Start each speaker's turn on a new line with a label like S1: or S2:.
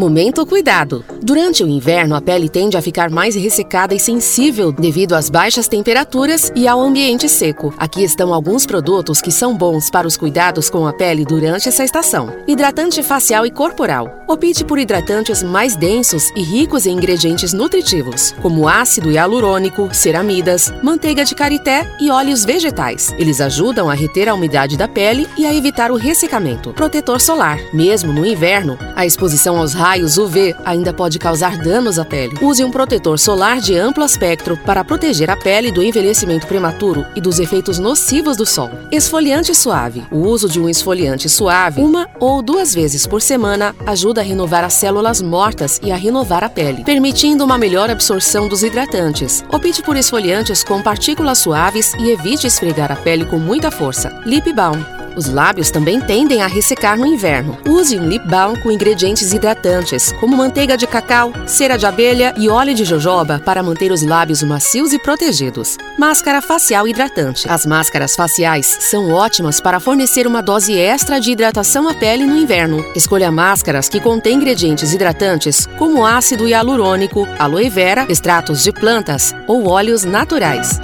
S1: Momento cuidado. Durante o inverno, a pele tende a ficar mais ressecada e sensível devido às baixas temperaturas e ao ambiente seco. Aqui estão alguns produtos que são bons para os cuidados com a pele durante essa estação. Hidratante facial e corporal. Opte por hidratantes mais densos e ricos em ingredientes nutritivos, como ácido hialurônico, ceramidas, manteiga de karité e óleos vegetais. Eles ajudam a reter a umidade da pele e a evitar o ressecamento. Protetor solar. Mesmo no inverno, a exposição aos raios UV ainda pode causar danos à pele. Use um protetor solar de amplo espectro para proteger a pele do envelhecimento prematuro e dos efeitos nocivos do sol. Esfoliante suave. O uso de um esfoliante suave uma ou duas vezes por semana ajuda a renovar as células mortas e a renovar a pele, permitindo uma melhor absorção dos hidratantes. Opte por esfoliantes com partículas suaves e evite esfregar a pele com muita força. Lip Balm. Os lábios também tendem a ressecar no inverno. Use um lip balm com ingredientes hidratantes, como manteiga de cacau, cera de abelha e óleo de jojoba para manter os lábios macios e protegidos. Máscara facial hidratante. As máscaras faciais são ótimas para fornecer uma dose extra de hidratação à pele no inverno. Escolha máscaras que contêm ingredientes hidratantes, como ácido hialurônico, aloe vera, extratos de plantas ou óleos naturais.